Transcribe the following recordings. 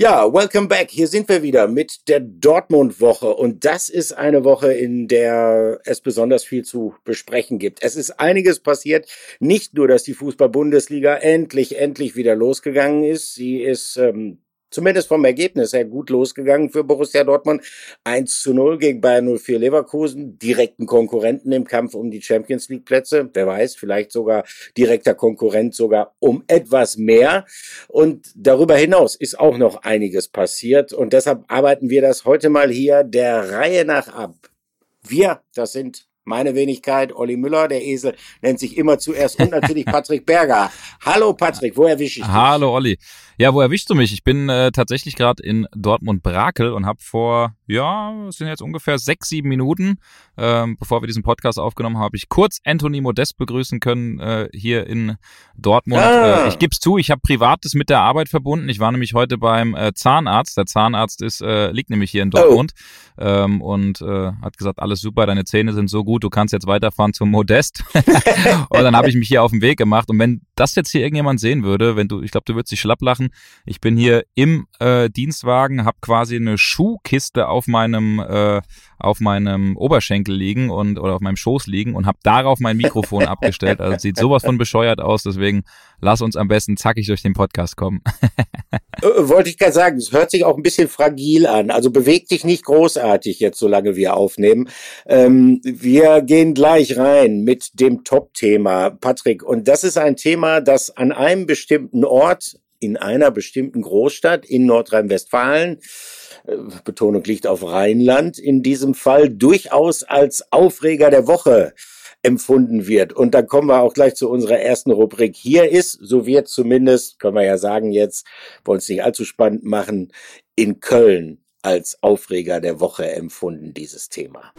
Ja, welcome back. Hier sind wir wieder mit der Dortmund-Woche. Und das ist eine Woche, in der es besonders viel zu besprechen gibt. Es ist einiges passiert. Nicht nur, dass die Fußball-Bundesliga endlich, endlich wieder losgegangen ist. Sie ist ähm, zumindest vom Ergebnis her gut losgegangen für Borussia Dortmund. 1 zu 0 gegen Bayern 04 Leverkusen, direkten Konkurrenten im Kampf um die Champions League Plätze. Wer weiß, vielleicht sogar direkter Konkurrent sogar um etwas mehr. Und darüber hinaus ist auch noch einiges passiert. Und deshalb arbeiten wir das heute mal hier der Reihe nach ab. Wir, das sind meine Wenigkeit, Olli Müller, der Esel nennt sich immer zuerst und natürlich Patrick Berger. Hallo Patrick, wo erwische ich dich? Hallo Olli. Ja, wo erwischst du mich? Ich bin äh, tatsächlich gerade in Dortmund-Brakel und habe vor, ja, es sind jetzt ungefähr sechs, sieben Minuten, ähm, bevor wir diesen Podcast aufgenommen haben, habe ich kurz Anthony Modest begrüßen können äh, hier in Dortmund. Ah. Äh, ich gebe es zu, ich habe Privates mit der Arbeit verbunden. Ich war nämlich heute beim äh, Zahnarzt. Der Zahnarzt ist, äh, liegt nämlich hier in Dortmund oh. ähm, und äh, hat gesagt, alles super, deine Zähne sind so gut, du kannst jetzt weiterfahren zum Modest. und dann habe ich mich hier auf den Weg gemacht. Und wenn das jetzt hier irgendjemand sehen würde, wenn du, ich glaube, du würdest dich schlapp lachen, ich bin hier im äh, Dienstwagen, habe quasi eine Schuhkiste auf meinem äh, auf meinem Oberschenkel liegen und oder auf meinem Schoß liegen und habe darauf mein Mikrofon abgestellt. Also sieht sowas von bescheuert aus. Deswegen lass uns am besten zackig durch den Podcast kommen. Äh, wollte ich gerade sagen, es hört sich auch ein bisschen fragil an. Also beweg dich nicht großartig jetzt, solange wir aufnehmen. Ähm, wir gehen gleich rein mit dem Top-Thema, Patrick. Und das ist ein Thema, das an einem bestimmten Ort in einer bestimmten Großstadt in Nordrhein-Westfalen, äh, Betonung liegt auf Rheinland, in diesem Fall durchaus als Aufreger der Woche empfunden wird. Und dann kommen wir auch gleich zu unserer ersten Rubrik. Hier ist, so wird zumindest, können wir ja sagen jetzt, wollen es nicht allzu spannend machen, in Köln als Aufreger der Woche empfunden, dieses Thema.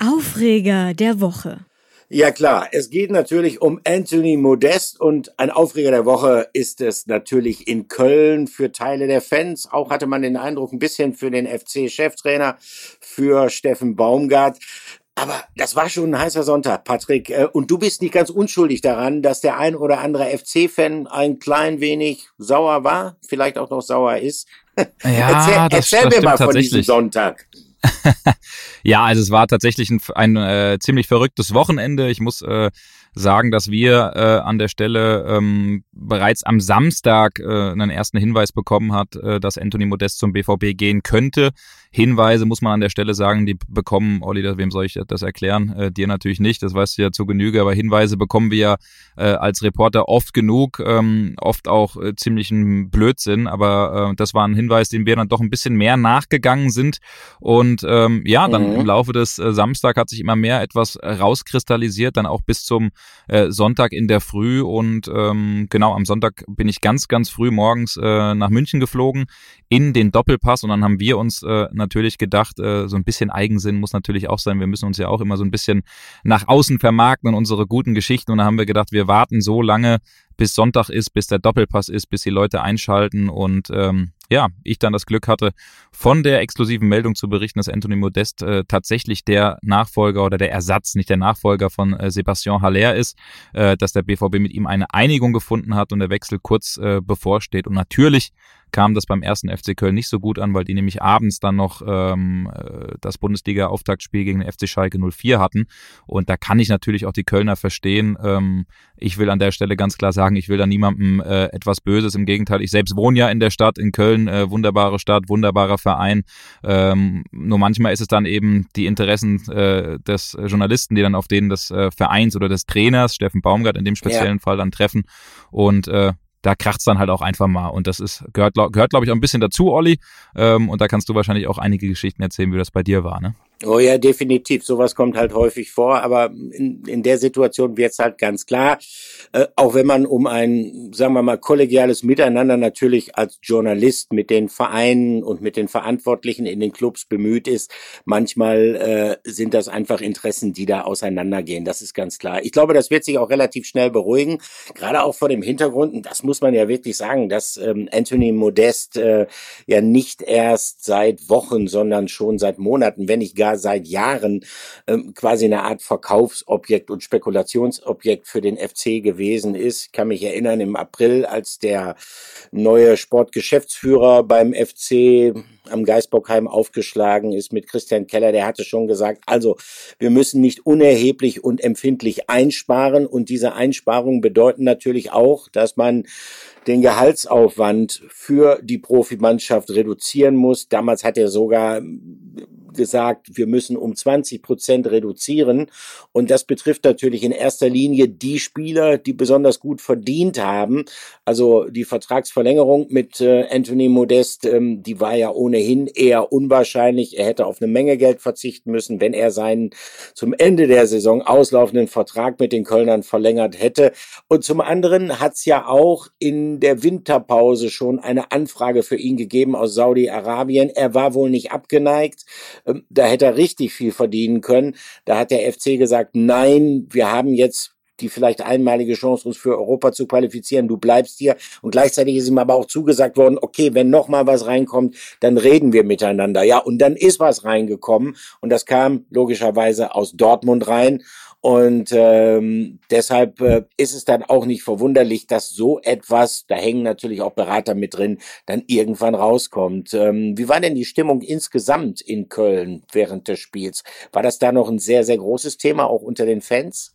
Aufreger der Woche. Ja klar, es geht natürlich um Anthony Modest und ein Aufreger der Woche ist es natürlich in Köln für Teile der Fans. Auch hatte man den Eindruck ein bisschen für den FC-Cheftrainer, für Steffen Baumgart. Aber das war schon ein heißer Sonntag, Patrick. Äh, und du bist nicht ganz unschuldig daran, dass der ein oder andere FC-Fan ein klein wenig sauer war, vielleicht auch noch sauer ist. Ja, erzähl, das, erzähl das mir mal von diesem Sonntag. ja, also es war tatsächlich ein, ein äh, ziemlich verrücktes Wochenende. Ich muss äh, sagen, dass wir äh, an der Stelle ähm, bereits am Samstag äh, einen ersten Hinweis bekommen hat, äh, dass Anthony Modest zum BVB gehen könnte. Hinweise muss man an der Stelle sagen, die bekommen, Olli, wem soll ich das erklären? Äh, dir natürlich nicht, das weißt du ja zu Genüge, aber Hinweise bekommen wir ja äh, als Reporter oft genug, ähm, oft auch äh, ziemlichen Blödsinn, aber äh, das war ein Hinweis, den wir dann doch ein bisschen mehr nachgegangen sind und ähm, ja, dann mhm. im Laufe des äh, Samstag hat sich immer mehr etwas rauskristallisiert, dann auch bis zum äh, Sonntag in der Früh und ähm, genau am Sonntag bin ich ganz, ganz früh morgens äh, nach München geflogen in den Doppelpass und dann haben wir uns äh, natürlich gedacht, äh, so ein bisschen Eigensinn muss natürlich auch sein. Wir müssen uns ja auch immer so ein bisschen nach außen vermarkten und unsere guten Geschichten und dann haben wir gedacht, wir warten so lange, bis Sonntag ist, bis der Doppelpass ist, bis die Leute einschalten und ähm, ja, ich dann das Glück hatte, von der exklusiven Meldung zu berichten, dass Anthony Modest äh, tatsächlich der Nachfolger oder der Ersatz, nicht der Nachfolger von äh, Sebastian Haller ist, äh, dass der BVB mit ihm eine Einigung gefunden hat und der Wechsel kurz äh, bevorsteht. Und natürlich kam das beim ersten FC Köln nicht so gut an, weil die nämlich abends dann noch ähm, äh, das Bundesliga-Auftaktspiel gegen den FC Schalke 04 hatten. Und da kann ich natürlich auch die Kölner verstehen. Ähm, ich will an der Stelle ganz klar sagen, ich will da niemandem äh, etwas Böses. Im Gegenteil, ich selbst wohne ja in der Stadt, in Köln, äh, wunderbare Stadt, wunderbarer Verein. Ähm, nur manchmal ist es dann eben die Interessen äh, des Journalisten, die dann auf denen des äh, Vereins oder des Trainers, Steffen Baumgart in dem speziellen ja. Fall, dann treffen. Und äh, da kracht's dann halt auch einfach mal. Und das ist, gehört, gehört glaube ich, auch ein bisschen dazu, Olli. Ähm, und da kannst du wahrscheinlich auch einige Geschichten erzählen, wie das bei dir war, ne? Oh ja, definitiv. Sowas kommt halt häufig vor, aber in, in der Situation wird's halt ganz klar, äh, auch wenn man um ein, sagen wir mal, kollegiales Miteinander natürlich als Journalist mit den Vereinen und mit den Verantwortlichen in den Clubs bemüht ist, manchmal äh, sind das einfach Interessen, die da auseinandergehen. Das ist ganz klar. Ich glaube, das wird sich auch relativ schnell beruhigen, gerade auch vor dem Hintergrund, und das muss man ja wirklich sagen, dass ähm, Anthony Modest äh, ja nicht erst seit Wochen, sondern schon seit Monaten, wenn nicht gar seit Jahren ähm, quasi eine Art Verkaufsobjekt und Spekulationsobjekt für den FC gewesen ist. Ich kann mich erinnern, im April, als der neue Sportgeschäftsführer beim FC am Geisbockheim aufgeschlagen ist mit Christian Keller, der hatte schon gesagt, also wir müssen nicht unerheblich und empfindlich einsparen und diese Einsparungen bedeuten natürlich auch, dass man den Gehaltsaufwand für die Profimannschaft reduzieren muss. Damals hat er sogar gesagt, wir müssen um 20 Prozent reduzieren. Und das betrifft natürlich in erster Linie die Spieler, die besonders gut verdient haben. Also die Vertragsverlängerung mit äh, Anthony Modest, ähm, die war ja ohnehin eher unwahrscheinlich. Er hätte auf eine Menge Geld verzichten müssen, wenn er seinen zum Ende der Saison auslaufenden Vertrag mit den Kölnern verlängert hätte. Und zum anderen hat es ja auch in der Winterpause schon eine Anfrage für ihn gegeben aus Saudi-Arabien. Er war wohl nicht abgeneigt. Ähm, da hätte er richtig viel verdienen können. Da hat der FC gesagt, nein, wir haben jetzt die vielleicht einmalige Chance, uns für Europa zu qualifizieren. Du bleibst hier. Und gleichzeitig ist ihm aber auch zugesagt worden, okay, wenn noch mal was reinkommt, dann reden wir miteinander. Ja, und dann ist was reingekommen. Und das kam logischerweise aus Dortmund rein. Und ähm, deshalb äh, ist es dann auch nicht verwunderlich, dass so etwas, da hängen natürlich auch Berater mit drin, dann irgendwann rauskommt. Ähm, wie war denn die Stimmung insgesamt in Köln während des Spiels? War das da noch ein sehr, sehr großes Thema, auch unter den Fans?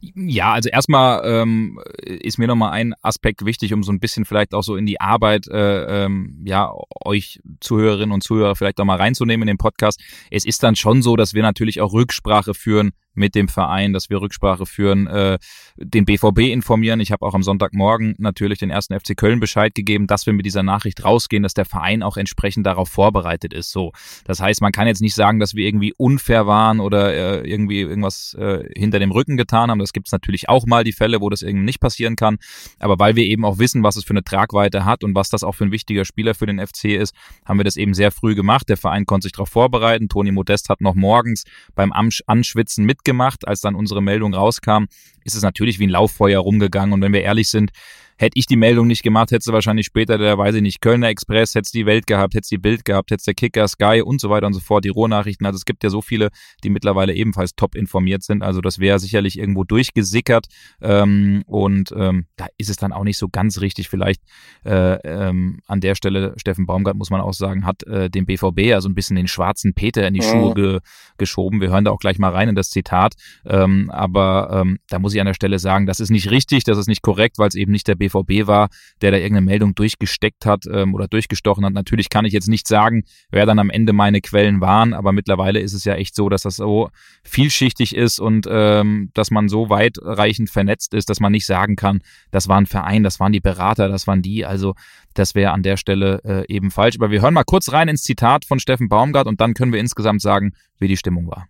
Ja, also erstmal ähm, ist mir nochmal ein Aspekt wichtig, um so ein bisschen vielleicht auch so in die Arbeit, äh, ähm, ja, euch Zuhörerinnen und Zuhörer vielleicht auch mal reinzunehmen in den Podcast. Es ist dann schon so, dass wir natürlich auch Rücksprache führen mit dem Verein, dass wir Rücksprache führen, äh, den BVB informieren. Ich habe auch am Sonntagmorgen natürlich den ersten FC Köln Bescheid gegeben, dass wir mit dieser Nachricht rausgehen, dass der Verein auch entsprechend darauf vorbereitet ist. So, das heißt, man kann jetzt nicht sagen, dass wir irgendwie unfair waren oder äh, irgendwie irgendwas äh, hinter dem Rücken getan haben. Das gibt es natürlich auch mal die Fälle, wo das irgendwie nicht passieren kann. Aber weil wir eben auch wissen, was es für eine Tragweite hat und was das auch für ein wichtiger Spieler für den FC ist, haben wir das eben sehr früh gemacht. Der Verein konnte sich darauf vorbereiten. Toni Modest hat noch morgens beim Anschwitzen mit gemacht, als dann unsere Meldung rauskam, ist es natürlich wie ein Lauffeuer rumgegangen. Und wenn wir ehrlich sind, Hätte ich die Meldung nicht gemacht, hätte wahrscheinlich später der, weiß ich nicht, Kölner Express, hätte es die Welt gehabt, hätte es die Bild gehabt, hätte es der Kicker, Sky und so weiter und so fort, die Rohnachrichten. Also es gibt ja so viele, die mittlerweile ebenfalls top informiert sind. Also das wäre sicherlich irgendwo durchgesickert. Ähm, und ähm, da ist es dann auch nicht so ganz richtig. Vielleicht äh, ähm, an der Stelle, Steffen Baumgart, muss man auch sagen, hat äh, dem BVB ja so ein bisschen den schwarzen Peter in die Schuhe ge geschoben. Wir hören da auch gleich mal rein in das Zitat. Ähm, aber ähm, da muss ich an der Stelle sagen, das ist nicht richtig, das ist nicht korrekt, weil es eben nicht der BVB BVB war, der da irgendeine Meldung durchgesteckt hat ähm, oder durchgestochen hat. Natürlich kann ich jetzt nicht sagen, wer dann am Ende meine Quellen waren, aber mittlerweile ist es ja echt so, dass das so vielschichtig ist und ähm, dass man so weitreichend vernetzt ist, dass man nicht sagen kann, das war ein Verein, das waren die Berater, das waren die. Also das wäre an der Stelle äh, eben falsch. Aber wir hören mal kurz rein ins Zitat von Steffen Baumgart und dann können wir insgesamt sagen, wie die Stimmung war.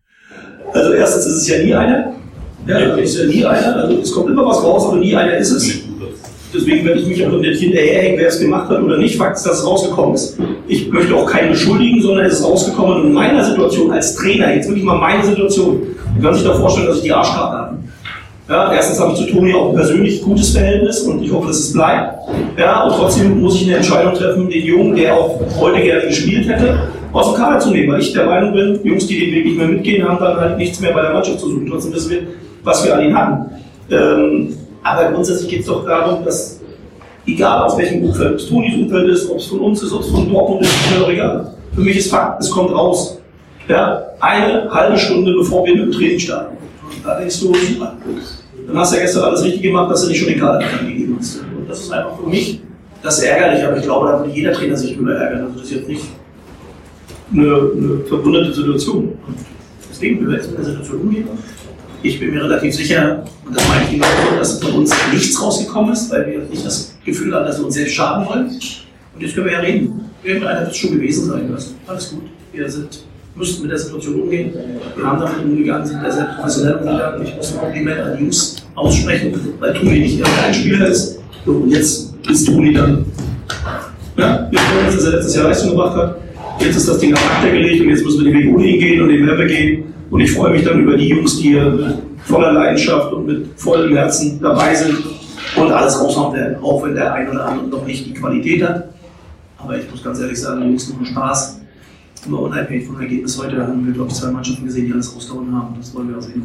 Also erstens ist es ja nie einer. Ja, ist ja nie einer. Also es kommt immer was raus, aber nie einer ist es. Deswegen werde ich mich auch nicht hinterherhängen, wer es gemacht hat oder nicht. Fakt ist, dass es rausgekommen ist. Ich möchte auch keinen beschuldigen, sondern es ist rausgekommen. In meiner Situation als Trainer, jetzt wirklich mal meine Situation, man kann sich da vorstellen, dass ich die Arschkarte habe. Ja, erstens habe ich zu Toni auch ein persönlich gutes Verhältnis und ich hoffe, dass es bleibt. Ja, und trotzdem muss ich eine Entscheidung treffen, den Jungen, der auch heute gerne gespielt hätte, aus dem Kader zu nehmen, weil ich der Meinung bin, Jungs, die den Weg nicht mehr mitgehen, haben dann halt nichts mehr bei der Mannschaft zu suchen. Trotzdem wissen wir, was wir an ihn hatten. Ähm, aber grundsätzlich geht es doch darum, dass, egal aus welchem Umfeld, ob es Tonis Umfeld ist, ob es von uns ist, ob es von Dortmund ist, ist mir egal. Für mich ist Fakt, es kommt raus. Ja, eine halbe Stunde bevor wir mit dem Training starten. Da denkst du, super. Dann hast du ja gestern alles richtig gemacht, dass du nicht schon den Kader gegeben hast. Und das ist einfach für mich das ist ärgerlich, aber ich glaube, da würde jeder Trainer sich drüber ärgern. Also das ist jetzt nicht eine, eine verwunderte Situation. Deswegen, wir werden jetzt mit der Situation umgehen. Ich bin mir relativ sicher, und das meine ich immer so, dass von uns nichts rausgekommen ist, weil wir nicht das Gefühl haben, dass wir uns selbst schaden wollen. Und jetzt können wir ja reden. Irgendeiner wird es schon gewesen sein. Also, alles gut. Wir sind, müssten mit der Situation umgehen. Wir haben damit umgegangen, sind da sehr professionell umgegangen. Ich muss ein Kompliment an Jungs aussprechen, weil Toni nicht irgendein Spieler ist. Und jetzt ist Toni dann. Ja, wir freuen uns, dass er letztes Jahr Leistung gebracht hat. Jetzt ist das Ding auf Akte gelegt und jetzt müssen wir den Weg ihn gehen und den Werbe gehen. Und ich freue mich dann über die Jungs, die hier voller Leidenschaft und mit vollem Herzen dabei sind und alles raushauen werden, auch wenn der ein oder andere noch nicht die Qualität hat. Aber ich muss ganz ehrlich sagen, die Jungs machen Spaß. immer unabhängig vom Ergebnis heute haben wir, glaube ich, zwei Mannschaften gesehen, die alles rausgehauen haben. Das wollen wir auch sehen.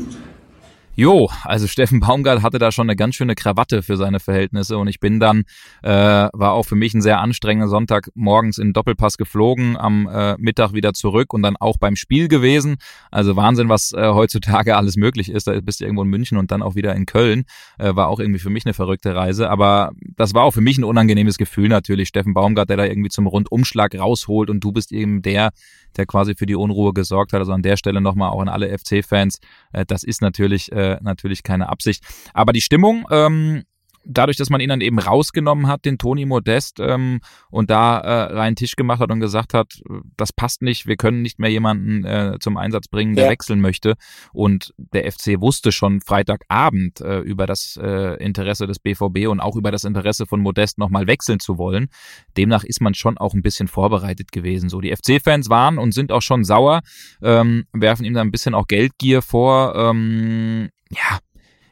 Jo, also Steffen Baumgart hatte da schon eine ganz schöne Krawatte für seine Verhältnisse und ich bin dann, äh, war auch für mich ein sehr anstrengender Sonntag morgens in Doppelpass geflogen, am äh, Mittag wieder zurück und dann auch beim Spiel gewesen. Also Wahnsinn, was äh, heutzutage alles möglich ist. Da bist du irgendwo in München und dann auch wieder in Köln. Äh, war auch irgendwie für mich eine verrückte Reise, aber das war auch für mich ein unangenehmes Gefühl natürlich. Steffen Baumgart, der da irgendwie zum Rundumschlag rausholt und du bist eben der, der quasi für die Unruhe gesorgt hat. Also an der Stelle nochmal auch an alle FC-Fans. Äh, das ist natürlich, äh, natürlich keine Absicht. Aber die Stimmung, ähm, dadurch, dass man ihn dann eben rausgenommen hat, den Toni Modest, ähm, und da äh, rein Tisch gemacht hat und gesagt hat, das passt nicht, wir können nicht mehr jemanden äh, zum Einsatz bringen, der ja. wechseln möchte. Und der FC wusste schon Freitagabend äh, über das äh, Interesse des BVB und auch über das Interesse von Modest nochmal wechseln zu wollen. Demnach ist man schon auch ein bisschen vorbereitet gewesen. So, die FC-Fans waren und sind auch schon sauer, ähm, werfen ihm da ein bisschen auch Geldgier vor. Ähm, ja,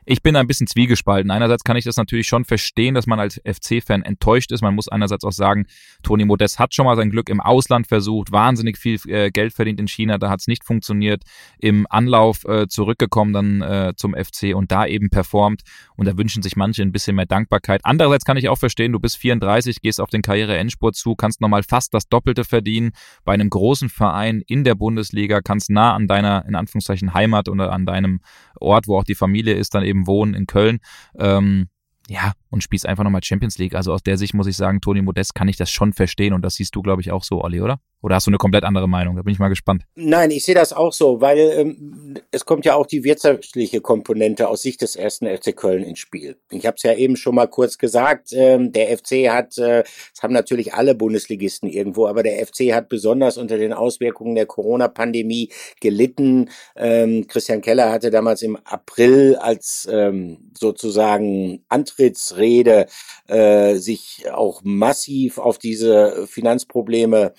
ich bin ein bisschen zwiegespalten. Einerseits kann ich das natürlich schon verstehen, dass man als FC-Fan enttäuscht ist. Man muss einerseits auch sagen, Toni Modest hat schon mal sein Glück im Ausland versucht, wahnsinnig viel äh, Geld verdient in China, da hat es nicht funktioniert. Im Anlauf äh, zurückgekommen dann äh, zum FC und da eben performt. Und da wünschen sich manche ein bisschen mehr Dankbarkeit. Andererseits kann ich auch verstehen, du bist 34, gehst auf den Karriere-Endspurt zu, kannst nochmal fast das Doppelte verdienen bei einem großen Verein in der Bundesliga, kannst nah an deiner, in Anführungszeichen, Heimat oder an deinem Ort, wo auch die Familie ist, dann eben eben wohnen in Köln. Ähm, ja, und spielst einfach nochmal Champions League. Also aus der Sicht muss ich sagen, Toni Modest kann ich das schon verstehen und das siehst du, glaube ich, auch so, Olli, oder? Oder hast du eine komplett andere Meinung? Da bin ich mal gespannt. Nein, ich sehe das auch so, weil ähm, es kommt ja auch die wirtschaftliche Komponente aus Sicht des ersten FC Köln ins Spiel. Ich habe es ja eben schon mal kurz gesagt, ähm, der FC hat, äh, das haben natürlich alle Bundesligisten irgendwo, aber der FC hat besonders unter den Auswirkungen der Corona-Pandemie gelitten. Ähm, Christian Keller hatte damals im April als ähm, sozusagen Antrittsrede äh, sich auch massiv auf diese Finanzprobleme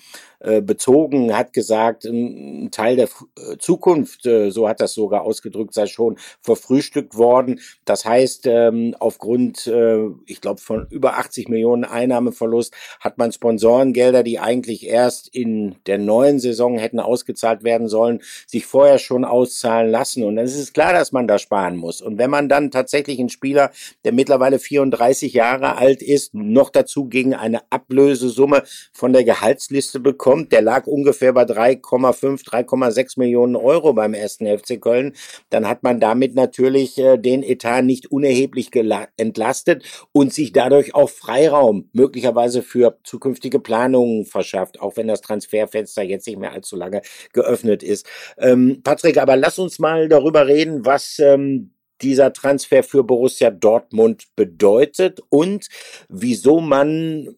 bezogen, hat gesagt, ein Teil der äh, Zukunft, äh, so hat das sogar ausgedrückt, sei schon verfrühstückt worden. Das heißt, ähm, aufgrund, ich glaube, von über 80 Millionen Einnahmeverlust hat man Sponsorengelder, die eigentlich erst in der neuen Saison hätten ausgezahlt werden sollen, sich vorher schon auszahlen lassen. Und dann ist es klar, dass man da sparen muss. Und wenn man dann tatsächlich einen Spieler, der mittlerweile 34 Jahre alt ist, noch dazu gegen eine Ablösesumme von der Gehaltsliste bekommt, kommt, der lag ungefähr bei 3,5, 3,6 Millionen Euro beim ersten FC Köln, dann hat man damit natürlich äh, den Etat nicht unerheblich entlastet und sich dadurch auch Freiraum möglicherweise für zukünftige Planungen verschafft, auch wenn das Transferfenster jetzt nicht mehr allzu lange geöffnet ist. Ähm, Patrick, aber lass uns mal darüber reden, was ähm, dieser Transfer für Borussia Dortmund bedeutet und wieso man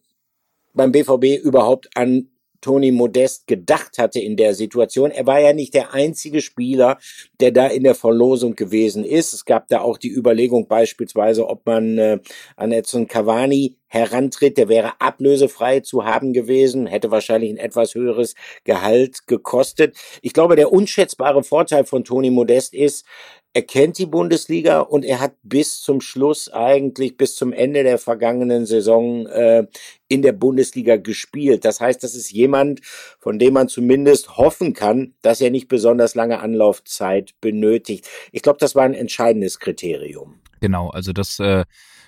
beim BVB überhaupt an Toni Modest gedacht hatte in der Situation. Er war ja nicht der einzige Spieler, der da in der Verlosung gewesen ist. Es gab da auch die Überlegung beispielsweise, ob man äh, an Edson Cavani herantritt, der wäre ablösefrei zu haben gewesen, hätte wahrscheinlich ein etwas höheres Gehalt gekostet. Ich glaube, der unschätzbare Vorteil von Toni Modest ist, er kennt die Bundesliga und er hat bis zum Schluss eigentlich bis zum Ende der vergangenen Saison äh, in der Bundesliga gespielt. Das heißt, das ist jemand, von dem man zumindest hoffen kann, dass er nicht besonders lange Anlaufzeit benötigt. Ich glaube, das war ein entscheidendes Kriterium. Genau, also das äh,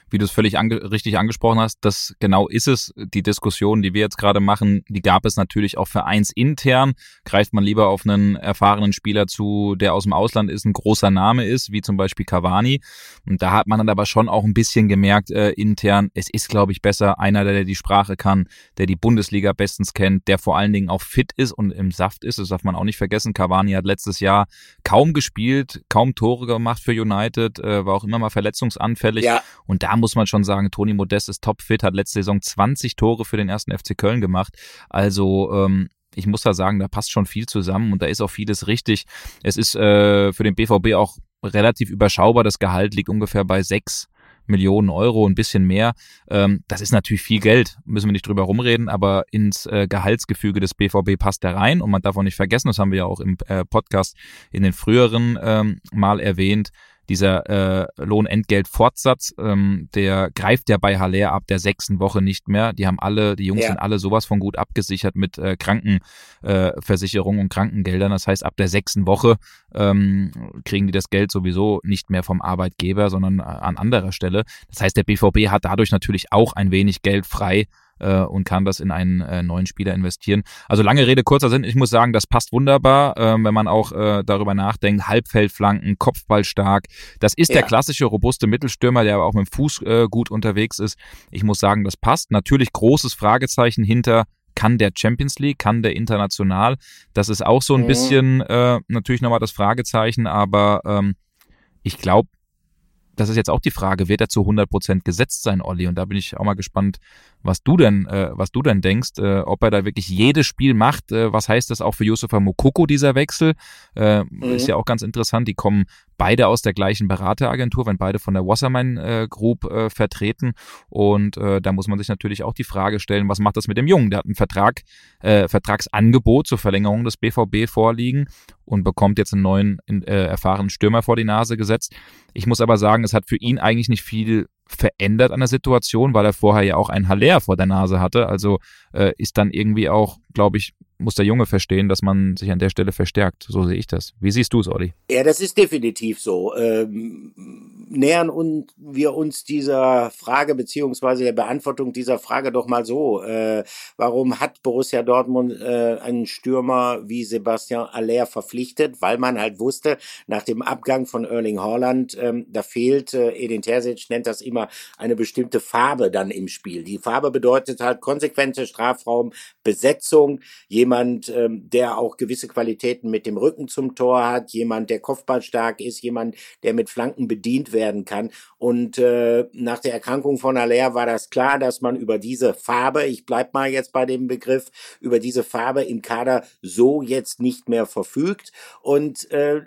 wie du es völlig ange richtig angesprochen hast, das genau ist es. Die Diskussion, die wir jetzt gerade machen, die gab es natürlich auch vereinsintern. Greift man lieber auf einen erfahrenen Spieler zu, der aus dem Ausland ist, ein großer Name ist, wie zum Beispiel Cavani. Und da hat man dann aber schon auch ein bisschen gemerkt, äh, intern, es ist, glaube ich, besser einer, der die Sprache kann, der die Bundesliga bestens kennt, der vor allen Dingen auch fit ist und im Saft ist. Das darf man auch nicht vergessen. Cavani hat letztes Jahr kaum gespielt, kaum Tore gemacht für United, äh, war auch immer mal verletzungsanfällig. Ja. Und da muss man schon sagen, Toni Modest ist topfit, hat letzte Saison 20 Tore für den ersten FC Köln gemacht. Also ähm, ich muss da sagen, da passt schon viel zusammen und da ist auch vieles richtig. Es ist äh, für den BVB auch relativ überschaubar. Das Gehalt liegt ungefähr bei sechs Millionen Euro, ein bisschen mehr. Ähm, das ist natürlich viel Geld, müssen wir nicht drüber rumreden, aber ins äh, Gehaltsgefüge des BVB passt er rein und man darf auch nicht vergessen, das haben wir ja auch im äh, Podcast in den früheren ähm, Mal erwähnt, dieser äh, Lohnentgeltfortsatz, ähm, der greift ja bei Haller ab der sechsten Woche nicht mehr. Die haben alle, die Jungs ja. sind alle sowas von gut abgesichert mit äh, Krankenversicherung äh, und Krankengeldern. Das heißt, ab der sechsten Woche ähm, kriegen die das Geld sowieso nicht mehr vom Arbeitgeber, sondern äh, an anderer Stelle. Das heißt, der BVB hat dadurch natürlich auch ein wenig Geld frei, äh, und kann das in einen äh, neuen Spieler investieren. Also lange Rede, kurzer Sinn. Ich muss sagen, das passt wunderbar, äh, wenn man auch äh, darüber nachdenkt. Halbfeldflanken, Kopfball stark. Das ist ja. der klassische robuste Mittelstürmer, der aber auch mit dem Fuß äh, gut unterwegs ist. Ich muss sagen, das passt. Natürlich großes Fragezeichen hinter kann der Champions League, kann der international. Das ist auch so ein mhm. bisschen äh, natürlich nochmal das Fragezeichen, aber ähm, ich glaube, das ist jetzt auch die Frage, wird er zu 100 Prozent gesetzt sein, Olli? Und da bin ich auch mal gespannt, was du denn, äh, was du denn denkst, äh, ob er da wirklich jedes Spiel macht. Äh, was heißt das auch für Yusufa Mokoko, dieser Wechsel? Äh, mhm. Ist ja auch ganz interessant. Die kommen beide aus der gleichen Berateragentur, wenn beide von der Wasserman äh, Group äh, vertreten. Und äh, da muss man sich natürlich auch die Frage stellen, was macht das mit dem Jungen? Der hat einen Vertrag, äh, Vertragsangebot zur Verlängerung des BVB vorliegen und bekommt jetzt einen neuen äh, erfahrenen Stürmer vor die Nase gesetzt. Ich muss aber sagen, es hat für ihn eigentlich nicht viel verändert an der Situation, weil er vorher ja auch ein Haller vor der Nase hatte. Also äh, ist dann irgendwie auch, glaube ich, muss der Junge verstehen, dass man sich an der Stelle verstärkt. So sehe ich das. Wie siehst du es, Olli? Ja, das ist definitiv so. Ähm, nähern wir uns dieser Frage beziehungsweise der Beantwortung dieser Frage doch mal so. Äh, warum hat Borussia Dortmund äh, einen Stürmer wie Sebastian Aller verpflichtet? Weil man halt wusste, nach dem Abgang von Erling Haaland, ähm, da fehlt, äh, Edin Terzic nennt das immer, eine bestimmte Farbe dann im Spiel. Die Farbe bedeutet halt konsequente Strafraumbesetzung, jemand, ähm, der auch gewisse Qualitäten mit dem Rücken zum Tor hat, jemand, der kopfballstark ist, jemand, der mit Flanken bedient werden kann. Und äh, nach der Erkrankung von Aller war das klar, dass man über diese Farbe, ich bleib mal jetzt bei dem Begriff, über diese Farbe im Kader so jetzt nicht mehr verfügt. Und äh,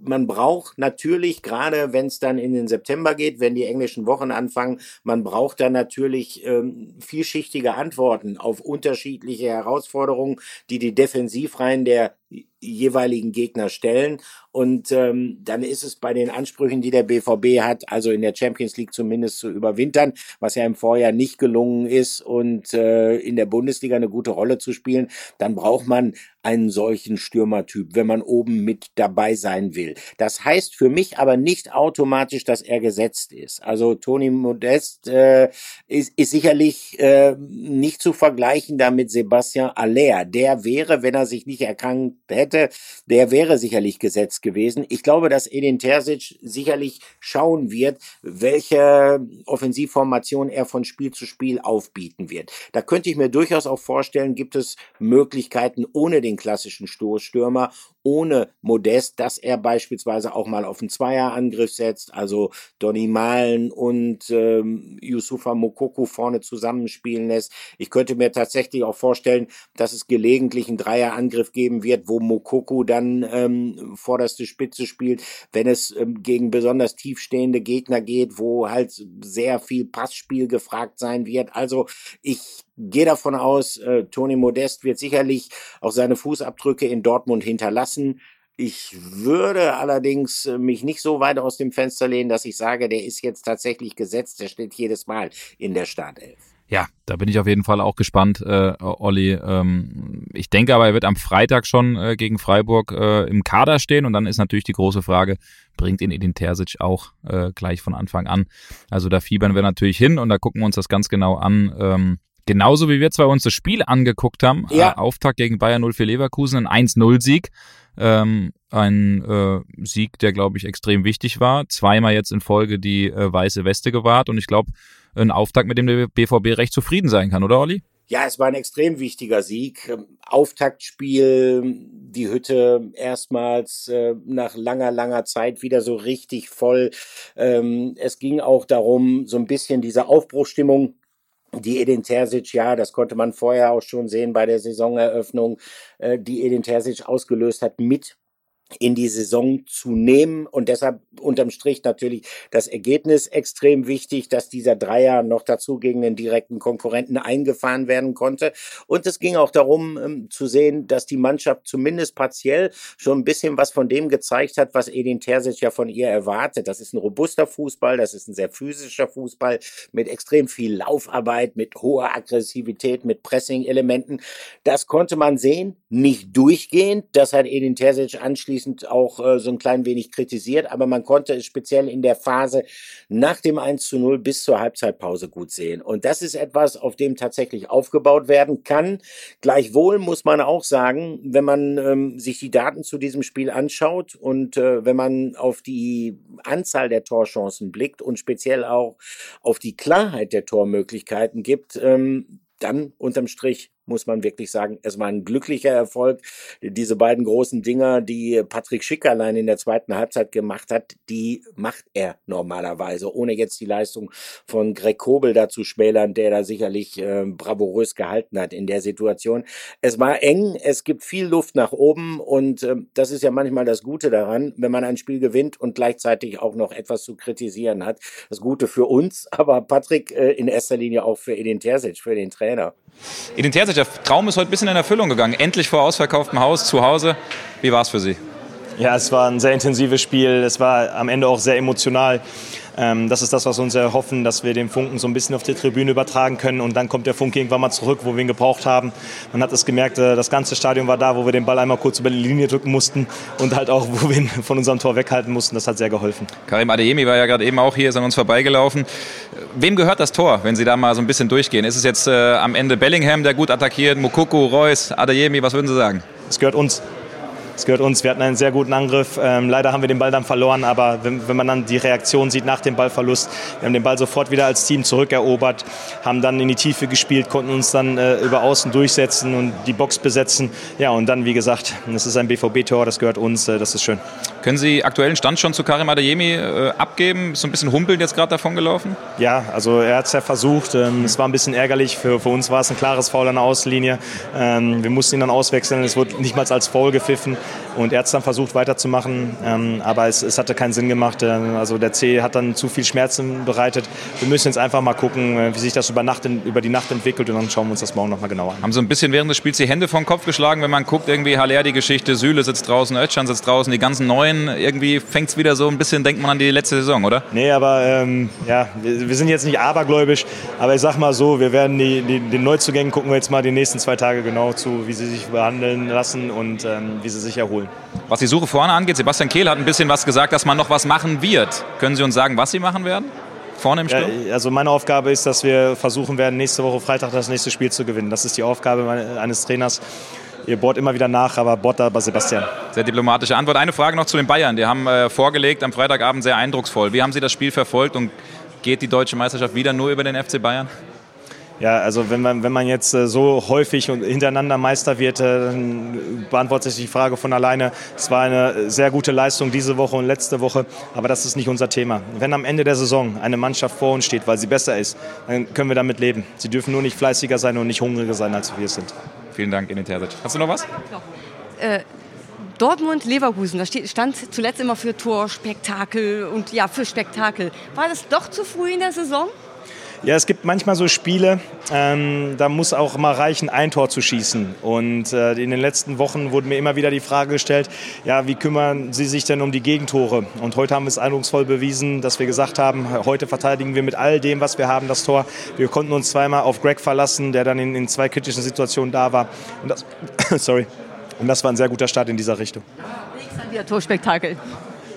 man braucht natürlich, gerade wenn es dann in den September geht, wenn die englischen Wochen anfangen, man braucht dann natürlich ähm, vielschichtige Antworten auf unterschiedliche Herausforderungen, die die Defensivreihen der jeweiligen Gegner stellen. Und ähm, dann ist es bei den Ansprüchen, die der BVB hat, also in der Champions League zumindest zu überwintern, was ja im Vorjahr nicht gelungen ist und äh, in der Bundesliga eine gute Rolle zu spielen, dann braucht man einen solchen Stürmertyp, wenn man oben mit dabei sein will. Das heißt für mich aber nicht automatisch, dass er gesetzt ist. Also Toni Modest äh, ist, ist sicherlich äh, nicht zu vergleichen damit Sebastian Aller. Der wäre, wenn er sich nicht erkrankt hätte, der wäre sicherlich gesetzt gewesen. Ich glaube, dass Edin Terzic sicherlich schauen wird, welche Offensivformation er von Spiel zu Spiel aufbieten wird. Da könnte ich mir durchaus auch vorstellen, gibt es Möglichkeiten ohne den klassischen Stoßstürmer ohne Modest, dass er beispielsweise auch mal auf einen Zweierangriff setzt, also Donny Malen und ähm, Yusufa Mokoko vorne zusammenspielen lässt. Ich könnte mir tatsächlich auch vorstellen, dass es gelegentlich einen Dreierangriff geben wird, wo Mokoko dann ähm, vorderste Spitze spielt, wenn es ähm, gegen besonders tiefstehende Gegner geht, wo halt sehr viel Passspiel gefragt sein wird. Also ich gehe davon aus, äh, Toni Modest wird sicherlich auch seine Fußabdrücke in Dortmund hinterlassen. Ich würde allerdings äh, mich nicht so weit aus dem Fenster lehnen, dass ich sage, der ist jetzt tatsächlich gesetzt, der steht jedes Mal in der Startelf. Ja, da bin ich auf jeden Fall auch gespannt, äh, Olli. Ähm, ich denke aber, er wird am Freitag schon äh, gegen Freiburg äh, im Kader stehen und dann ist natürlich die große Frage, bringt ihn Edin Terzic auch äh, gleich von Anfang an? Also da fiebern wir natürlich hin und da gucken wir uns das ganz genau an. Ähm, Genauso wie wir zwei uns das Spiel angeguckt haben, ja. äh, Auftakt gegen Bayern 0 für Leverkusen, ein 1-0-Sieg. Ähm, ein äh, Sieg, der, glaube ich, extrem wichtig war. Zweimal jetzt in Folge die äh, weiße Weste gewahrt und ich glaube, ein Auftakt, mit dem der BVB recht zufrieden sein kann, oder Olli? Ja, es war ein extrem wichtiger Sieg. Ähm, Auftaktspiel, die Hütte erstmals äh, nach langer, langer Zeit wieder so richtig voll. Ähm, es ging auch darum, so ein bisschen diese Aufbruchstimmung die Edin Terzic, ja, das konnte man vorher auch schon sehen bei der Saisoneröffnung, äh, die Edin Terzic ausgelöst hat mit in die Saison zu nehmen. Und deshalb unterm Strich natürlich das Ergebnis extrem wichtig, dass dieser Dreier noch dazu gegen den direkten Konkurrenten eingefahren werden konnte. Und es ging auch darum ähm, zu sehen, dass die Mannschaft zumindest partiell schon ein bisschen was von dem gezeigt hat, was Edin Terzic ja von ihr erwartet. Das ist ein robuster Fußball, das ist ein sehr physischer Fußball mit extrem viel Laufarbeit, mit hoher Aggressivität, mit Pressing-Elementen. Das konnte man sehen, nicht durchgehend. Das hat Edin Terzic anschließend anschließend auch äh, so ein klein wenig kritisiert, aber man konnte es speziell in der Phase nach dem 1 zu 0 bis zur Halbzeitpause gut sehen. Und das ist etwas, auf dem tatsächlich aufgebaut werden kann. Gleichwohl muss man auch sagen, wenn man ähm, sich die Daten zu diesem Spiel anschaut und äh, wenn man auf die Anzahl der Torchancen blickt und speziell auch auf die Klarheit der Tormöglichkeiten gibt, ähm, dann unterm Strich muss man wirklich sagen, es war ein glücklicher Erfolg. Diese beiden großen Dinger, die Patrick Schick allein in der zweiten Halbzeit gemacht hat, die macht er normalerweise, ohne jetzt die Leistung von Greg Kobel dazu schmälern, der da sicherlich äh, bravourös gehalten hat in der Situation. Es war eng, es gibt viel Luft nach oben und äh, das ist ja manchmal das Gute daran, wenn man ein Spiel gewinnt und gleichzeitig auch noch etwas zu kritisieren hat. Das Gute für uns, aber Patrick äh, in erster Linie auch für Edin Terzic, für den Trainer. Edin Terzic der Traum ist heute ein bisschen in Erfüllung gegangen. Endlich vor ausverkauftem Haus zu Hause. Wie war es für Sie? Ja, es war ein sehr intensives Spiel. Es war am Ende auch sehr emotional. Ähm, das ist das, was wir uns erhoffen, dass wir den Funken so ein bisschen auf die Tribüne übertragen können und dann kommt der Funke irgendwann mal zurück, wo wir ihn gebraucht haben. Man hat es gemerkt, äh, das ganze Stadion war da, wo wir den Ball einmal kurz über die Linie drücken mussten und halt auch, wo wir ihn von unserem Tor weghalten mussten. Das hat sehr geholfen. Karim Adeyemi war ja gerade eben auch hier, ist an uns vorbeigelaufen. Wem gehört das Tor, wenn Sie da mal so ein bisschen durchgehen? Ist es jetzt äh, am Ende Bellingham, der gut attackiert, Mukoko, Reus, Adeyemi, was würden Sie sagen? Es gehört uns. Es gehört uns. Wir hatten einen sehr guten Angriff. Ähm, leider haben wir den Ball dann verloren, aber wenn, wenn, man dann die Reaktion sieht nach dem Ballverlust, wir haben den Ball sofort wieder als Team zurückerobert, haben dann in die Tiefe gespielt, konnten uns dann äh, über Außen durchsetzen und die Box besetzen. Ja, und dann, wie gesagt, das ist ein BVB-Tor, das gehört uns, äh, das ist schön. Können Sie aktuellen Stand schon zu Karim Adeyemi äh, abgeben? Ist so ein bisschen humpelnd jetzt gerade davon gelaufen? Ja, also er hat es ja versucht. Ähm, es war ein bisschen ärgerlich. Für, für uns war es ein klares Foul an der Außenlinie. Ähm, wir mussten ihn dann auswechseln. Es wurde nicht mal als Foul gepfiffen. Und er hat es dann versucht weiterzumachen, ähm, aber es, es, hatte keinen Sinn gemacht. Ähm, also der C hat dann zu viel Schmerzen bereitet. Wir müssen jetzt einfach mal gucken, äh, wie sich das über, Nacht, über die Nacht entwickelt und dann schauen wir uns das morgen nochmal genauer an. Haben Sie ein bisschen während des Spiels die Hände vom Kopf geschlagen, wenn man guckt, irgendwie Haller die Geschichte, Süle sitzt draußen, Özcan sitzt draußen, die ganzen Neuen, irgendwie fängt es wieder so ein bisschen, denkt man an die letzte Saison, oder? Nee, aber ähm, ja, wir, wir, sind jetzt nicht abergläubisch, aber ich sag mal so, wir werden die, die, den Neuzugängen gucken wir jetzt mal die nächsten zwei Tage genau zu, wie sie sich behandeln lassen und ähm, wie sie sich erholen. Was die Suche vorne angeht, Sebastian Kehl hat ein bisschen was gesagt, dass man noch was machen wird. Können Sie uns sagen, was Sie machen werden? Vorne im Sturm? Ja, also meine Aufgabe ist, dass wir versuchen werden, nächste Woche Freitag das nächste Spiel zu gewinnen. Das ist die Aufgabe eines Trainers. Ihr bohrt immer wieder nach, aber bohrt da bei Sebastian. Sehr diplomatische Antwort. Eine Frage noch zu den Bayern. Die haben äh, vorgelegt am Freitagabend sehr eindrucksvoll. Wie haben Sie das Spiel verfolgt und geht die deutsche Meisterschaft wieder nur über den FC Bayern? Ja, also wenn man, wenn man jetzt äh, so häufig und hintereinander Meister wird, äh, dann beantwortet sich die Frage von alleine. Es war eine sehr gute Leistung diese Woche und letzte Woche, aber das ist nicht unser Thema. Wenn am Ende der Saison eine Mannschaft vor uns steht, weil sie besser ist, dann können wir damit leben. Sie dürfen nur nicht fleißiger sein und nicht hungriger sein, als wir es sind. Vielen Dank, Enin Terzic. Hast du noch was? Äh, Dortmund, Leverkusen, da stand zuletzt immer für Torspektakel und ja, für Spektakel. War das doch zu früh in der Saison? Ja, es gibt manchmal so Spiele, ähm, da muss auch mal reichen, ein Tor zu schießen. Und äh, in den letzten Wochen wurde mir immer wieder die Frage gestellt, ja, wie kümmern Sie sich denn um die Gegentore? Und heute haben wir es eindrucksvoll bewiesen, dass wir gesagt haben, heute verteidigen wir mit all dem, was wir haben, das Tor. Wir konnten uns zweimal auf Greg verlassen, der dann in, in zwei kritischen Situationen da war. Und das, sorry. Und das war ein sehr guter Start in dieser Richtung. Nächstes wieder Torspektakel.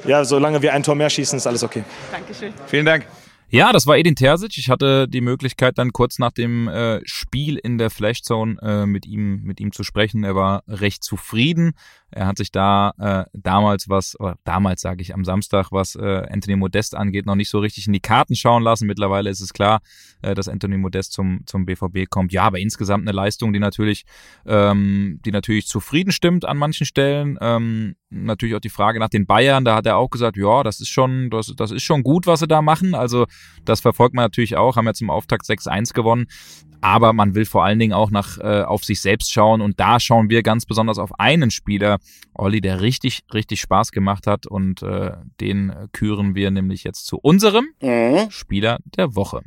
Ja, solange wir ein Tor mehr schießen, ist alles okay. Dankeschön. Vielen Dank. Ja, das war Edin Terzic. Ich hatte die Möglichkeit, dann kurz nach dem äh, Spiel in der Flashzone äh, mit ihm mit ihm zu sprechen. Er war recht zufrieden. Er hat sich da äh, damals was, oder damals sage ich am Samstag, was äh, Anthony Modest angeht, noch nicht so richtig in die Karten schauen lassen. Mittlerweile ist es klar, äh, dass Anthony Modest zum, zum BVB kommt. Ja, aber insgesamt eine Leistung, die natürlich, ähm, die natürlich zufrieden stimmt an manchen Stellen. Ähm, natürlich auch die Frage nach den Bayern, da hat er auch gesagt, ja, das ist schon, das, das ist schon gut, was sie da machen. Also Das verfolgt man natürlich auch, haben ja zum Auftakt 6-1 gewonnen. Aber man will vor allen Dingen auch nach, äh, auf sich selbst schauen. Und da schauen wir ganz besonders auf einen Spieler, Olli, der richtig, richtig Spaß gemacht hat. Und äh, den küren wir nämlich jetzt zu unserem mhm. Spieler der Woche.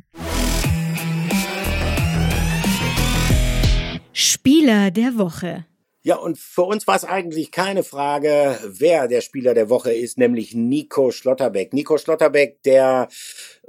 Spieler der Woche. Ja, und für uns war es eigentlich keine Frage, wer der Spieler der Woche ist, nämlich Nico Schlotterbeck. Nico Schlotterbeck, der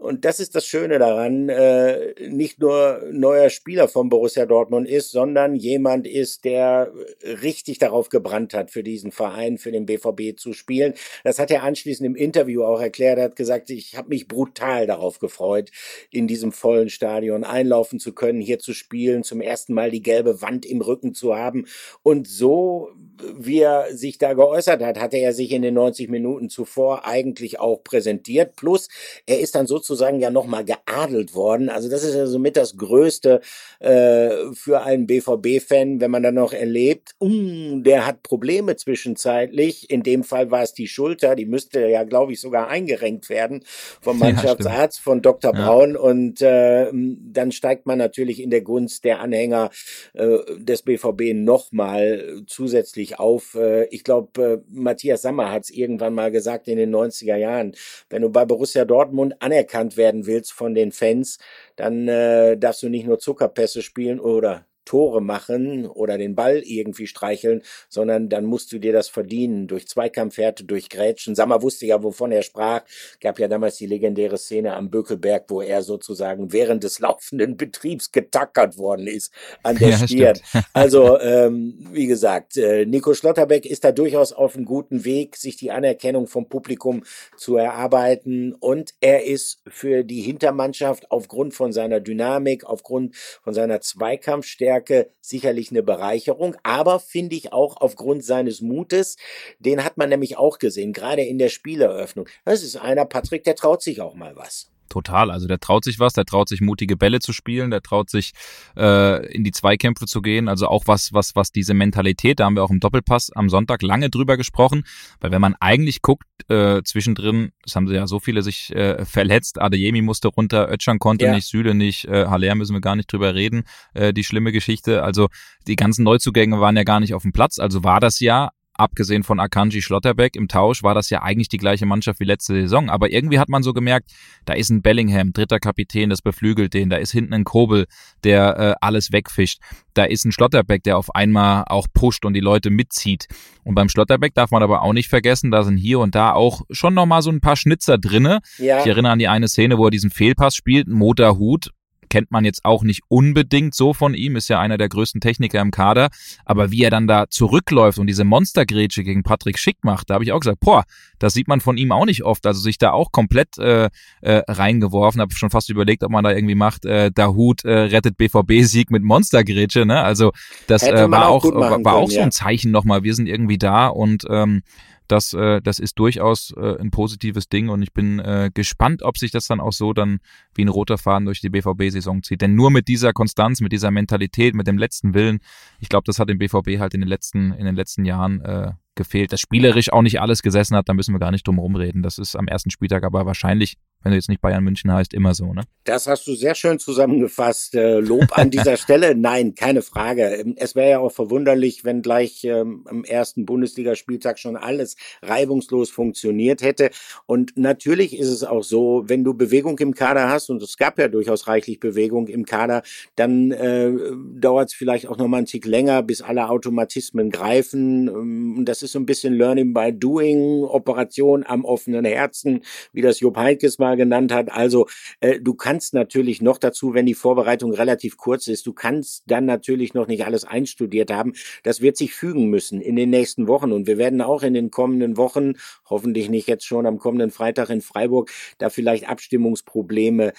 und das ist das Schöne daran, äh, nicht nur neuer Spieler von Borussia Dortmund ist, sondern jemand ist, der richtig darauf gebrannt hat, für diesen Verein, für den BVB zu spielen. Das hat er anschließend im Interview auch erklärt. Er hat gesagt, ich habe mich brutal darauf gefreut, in diesem vollen Stadion einlaufen zu können, hier zu spielen, zum ersten Mal die gelbe Wand im Rücken zu haben. Und so, wie er sich da geäußert hat, hatte er sich in den 90 Minuten zuvor eigentlich auch präsentiert. Plus, er ist dann sozusagen ja nochmal geadelt worden. Also das ist ja somit das Größte äh, für einen BVB-Fan, wenn man dann noch erlebt, um, der hat Probleme zwischenzeitlich. In dem Fall war es die Schulter, die müsste ja, glaube ich, sogar eingerenkt werden vom Mannschaftsarzt, ja, von Dr. Ja. Braun. Und äh, dann steigt man natürlich in der Gunst der Anhänger äh, des BVB nochmal zusätzlich auf. Äh, ich glaube, äh, Matthias Sammer hat es irgendwann mal gesagt in den 90er Jahren. Wenn du bei Borussia Dortmund anerkannt anerkannt werden willst von den Fans, dann äh, darfst du nicht nur Zuckerpässe spielen oder Tore machen oder den Ball irgendwie streicheln, sondern dann musst du dir das verdienen durch Zweikampfhärte, durch Grätschen. Sammer wusste ja, wovon er sprach. Gab ja damals die legendäre Szene am Bökelberg, wo er sozusagen während des laufenden Betriebs getackert worden ist an der ja, Stirn. Also ähm, wie gesagt, äh, Nico Schlotterbeck ist da durchaus auf einem guten Weg, sich die Anerkennung vom Publikum zu erarbeiten und er ist für die Hintermannschaft aufgrund von seiner Dynamik, aufgrund von seiner Zweikampfstärke Stärke sicherlich eine Bereicherung, aber finde ich auch aufgrund seines Mutes, den hat man nämlich auch gesehen, gerade in der Spieleröffnung. Das ist einer, Patrick, der traut sich auch mal was. Total. Also der traut sich was, der traut sich mutige Bälle zu spielen, der traut sich äh, in die Zweikämpfe zu gehen. Also auch was, was, was diese Mentalität, da haben wir auch im Doppelpass am Sonntag lange drüber gesprochen, weil wenn man eigentlich guckt, äh, zwischendrin, das haben sie ja so viele sich äh, verletzt, Adeyemi musste runter, Ötchan konnte ja. nicht, Süle nicht, äh, Haller müssen wir gar nicht drüber reden, äh, die schlimme Geschichte. Also die ganzen Neuzugänge waren ja gar nicht auf dem Platz. Also war das ja abgesehen von Akanji Schlotterbeck im Tausch, war das ja eigentlich die gleiche Mannschaft wie letzte Saison. Aber irgendwie hat man so gemerkt, da ist ein Bellingham, dritter Kapitän, das beflügelt den. Da ist hinten ein Kobel, der äh, alles wegfischt. Da ist ein Schlotterbeck, der auf einmal auch pusht und die Leute mitzieht. Und beim Schlotterbeck darf man aber auch nicht vergessen, da sind hier und da auch schon nochmal so ein paar Schnitzer drinne. Ja. Ich erinnere an die eine Szene, wo er diesen Fehlpass spielt, Motorhut, kennt man jetzt auch nicht unbedingt so von ihm, ist ja einer der größten Techniker im Kader, aber wie er dann da zurückläuft und diese Monstergrätsche gegen Patrick Schick macht, da habe ich auch gesagt, boah, das sieht man von ihm auch nicht oft, also sich da auch komplett äh, äh, reingeworfen, habe schon fast überlegt, ob man da irgendwie macht, äh, Dahut äh, rettet BVB-Sieg mit Monstergrätsche, ne? Also das äh, war auch, war, war auch können, so ein Zeichen nochmal, wir sind irgendwie da und ähm, das, äh, das ist durchaus äh, ein positives Ding und ich bin äh, gespannt, ob sich das dann auch so dann wie ein roter Faden durch die BVB-Saison zieht. Denn nur mit dieser Konstanz, mit dieser Mentalität, mit dem letzten Willen, ich glaube, das hat dem BVB halt in den letzten, in den letzten Jahren äh, gefehlt. Dass spielerisch auch nicht alles gesessen hat, da müssen wir gar nicht drum rumreden. Das ist am ersten Spieltag aber wahrscheinlich wenn du jetzt nicht Bayern München heißt, immer so, ne? Das hast du sehr schön zusammengefasst. Äh, Lob an dieser Stelle. Nein, keine Frage. Ähm, es wäre ja auch verwunderlich, wenn gleich ähm, am ersten Bundesligaspieltag schon alles reibungslos funktioniert hätte. Und natürlich ist es auch so, wenn du Bewegung im Kader hast, und es gab ja durchaus reichlich Bewegung im Kader, dann äh, dauert es vielleicht auch nochmal einen Tick länger, bis alle Automatismen greifen. Ähm, das ist so ein bisschen Learning by Doing, Operation am offenen Herzen, wie das Jupp Heynckes mal mal genannt hat. Also äh, du kannst natürlich noch dazu, wenn die Vorbereitung relativ kurz ist, du kannst dann natürlich noch nicht alles einstudiert haben. Das wird sich fügen müssen in den nächsten Wochen. Und wir werden auch in den kommenden Wochen, hoffentlich nicht jetzt schon am kommenden Freitag in Freiburg, da vielleicht Abstimmungsprobleme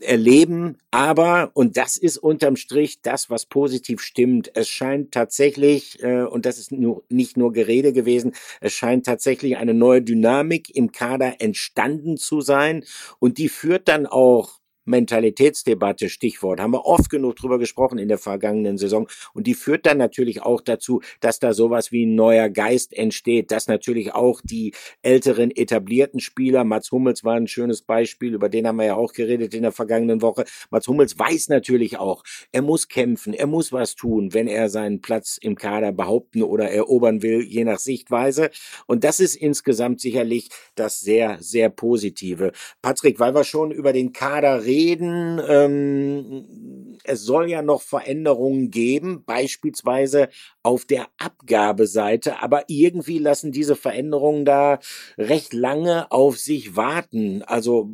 erleben. Aber, und das ist unterm Strich das, was positiv stimmt, es scheint tatsächlich, äh, und das ist nur, nicht nur Gerede gewesen, es scheint tatsächlich eine neue Dynamik im Kader entstanden zu sein. Und die führt dann auch Mentalitätsdebatte, Stichwort, haben wir oft genug drüber gesprochen in der vergangenen Saison. Und die führt dann natürlich auch dazu, dass da sowas wie ein neuer Geist entsteht, dass natürlich auch die älteren etablierten Spieler, Mats Hummels war ein schönes Beispiel, über den haben wir ja auch geredet in der vergangenen Woche. Mats Hummels weiß natürlich auch, er muss kämpfen, er muss was tun, wenn er seinen Platz im Kader behaupten oder erobern will, je nach Sichtweise. Und das ist insgesamt sicherlich das sehr, sehr Positive. Patrick, weil wir schon über den Kader reden, reden. Ähm, es soll ja noch Veränderungen geben, beispielsweise auf der Abgabeseite, aber irgendwie lassen diese Veränderungen da recht lange auf sich warten. Also